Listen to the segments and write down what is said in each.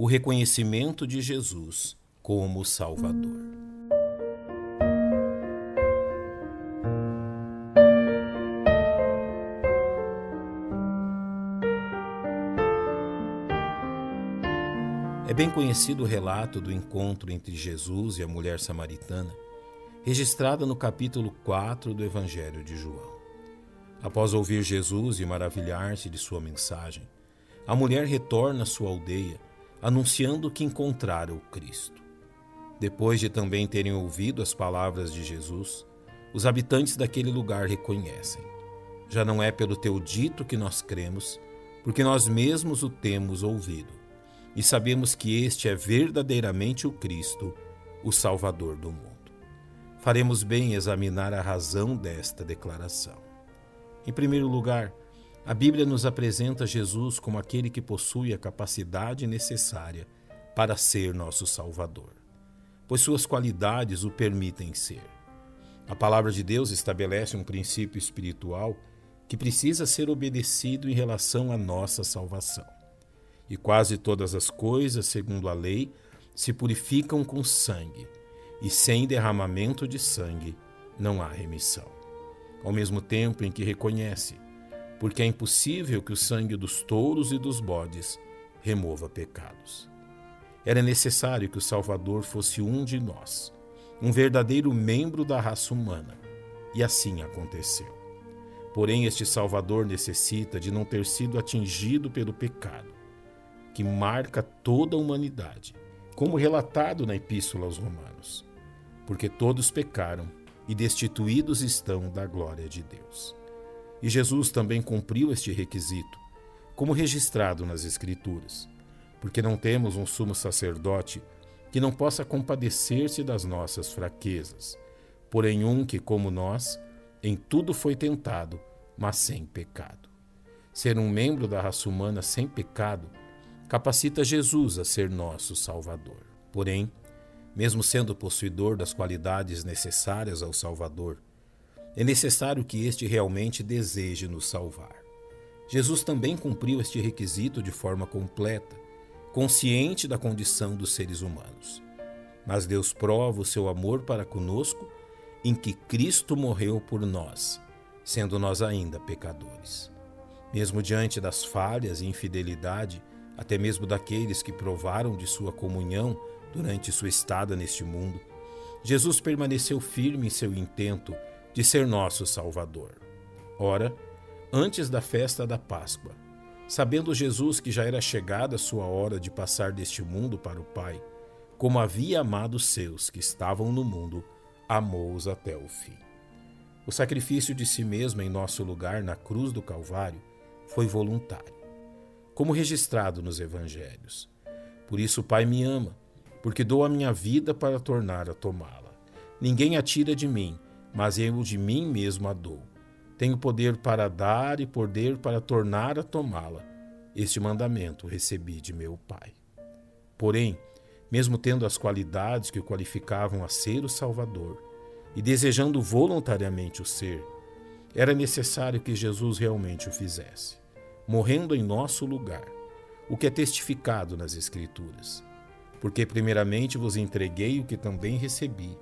o reconhecimento de Jesus como Salvador. É bem conhecido o relato do encontro entre Jesus e a mulher samaritana, registrada no capítulo 4 do Evangelho de João. Após ouvir Jesus e maravilhar-se de sua mensagem, a mulher retorna à sua aldeia, anunciando que encontrara o Cristo. Depois de também terem ouvido as palavras de Jesus, os habitantes daquele lugar reconhecem: Já não é pelo teu dito que nós cremos, porque nós mesmos o temos ouvido e sabemos que este é verdadeiramente o Cristo, o Salvador do mundo. Faremos bem em examinar a razão desta declaração. Em primeiro lugar, a Bíblia nos apresenta Jesus como aquele que possui a capacidade necessária para ser nosso Salvador, pois suas qualidades o permitem ser. A palavra de Deus estabelece um princípio espiritual que precisa ser obedecido em relação à nossa salvação e quase todas as coisas, segundo a lei, se purificam com sangue, e sem derramamento de sangue não há remissão. Ao mesmo tempo em que reconhece, porque é impossível que o sangue dos touros e dos bodes remova pecados. Era necessário que o Salvador fosse um de nós, um verdadeiro membro da raça humana, e assim aconteceu. Porém, este Salvador necessita de não ter sido atingido pelo pecado que marca toda a humanidade, como relatado na Epístola aos Romanos. Porque todos pecaram e destituídos estão da glória de Deus. E Jesus também cumpriu este requisito, como registrado nas Escrituras, porque não temos um sumo sacerdote que não possa compadecer-se das nossas fraquezas, porém um que, como nós, em tudo foi tentado, mas sem pecado. Ser um membro da raça humana sem pecado capacita Jesus a ser nosso Salvador. Porém, mesmo sendo possuidor das qualidades necessárias ao Salvador, é necessário que este realmente deseje nos salvar. Jesus também cumpriu este requisito de forma completa, consciente da condição dos seres humanos. Mas Deus prova o seu amor para conosco em que Cristo morreu por nós, sendo nós ainda pecadores. Mesmo diante das falhas e infidelidade, até mesmo daqueles que provaram de sua comunhão durante sua estada neste mundo, Jesus permaneceu firme em seu intento de ser nosso Salvador. Ora, antes da festa da Páscoa, sabendo Jesus que já era chegada a sua hora de passar deste mundo para o Pai, como havia amado os seus que estavam no mundo, amou-os até o fim. O sacrifício de si mesmo em nosso lugar na cruz do Calvário foi voluntário como registrado nos evangelhos. Por isso o Pai me ama, porque dou a minha vida para tornar a tomá-la. Ninguém a tira de mim, mas eu de mim mesmo a dou. Tenho poder para dar e poder para tornar a tomá-la. Este mandamento recebi de meu Pai. Porém, mesmo tendo as qualidades que o qualificavam a ser o Salvador, e desejando voluntariamente o ser, era necessário que Jesus realmente o fizesse morrendo em nosso lugar, o que é testificado nas Escrituras. Porque, primeiramente, vos entreguei o que também recebi,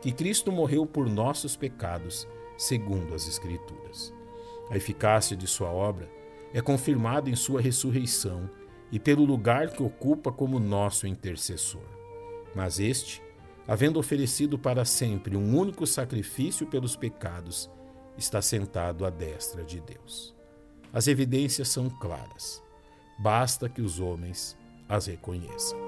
que Cristo morreu por nossos pecados, segundo as Escrituras. A eficácia de Sua obra é confirmada em Sua ressurreição e pelo lugar que ocupa como nosso intercessor. Mas este, havendo oferecido para sempre um único sacrifício pelos pecados, está sentado à destra de Deus. As evidências são claras. Basta que os homens as reconheçam.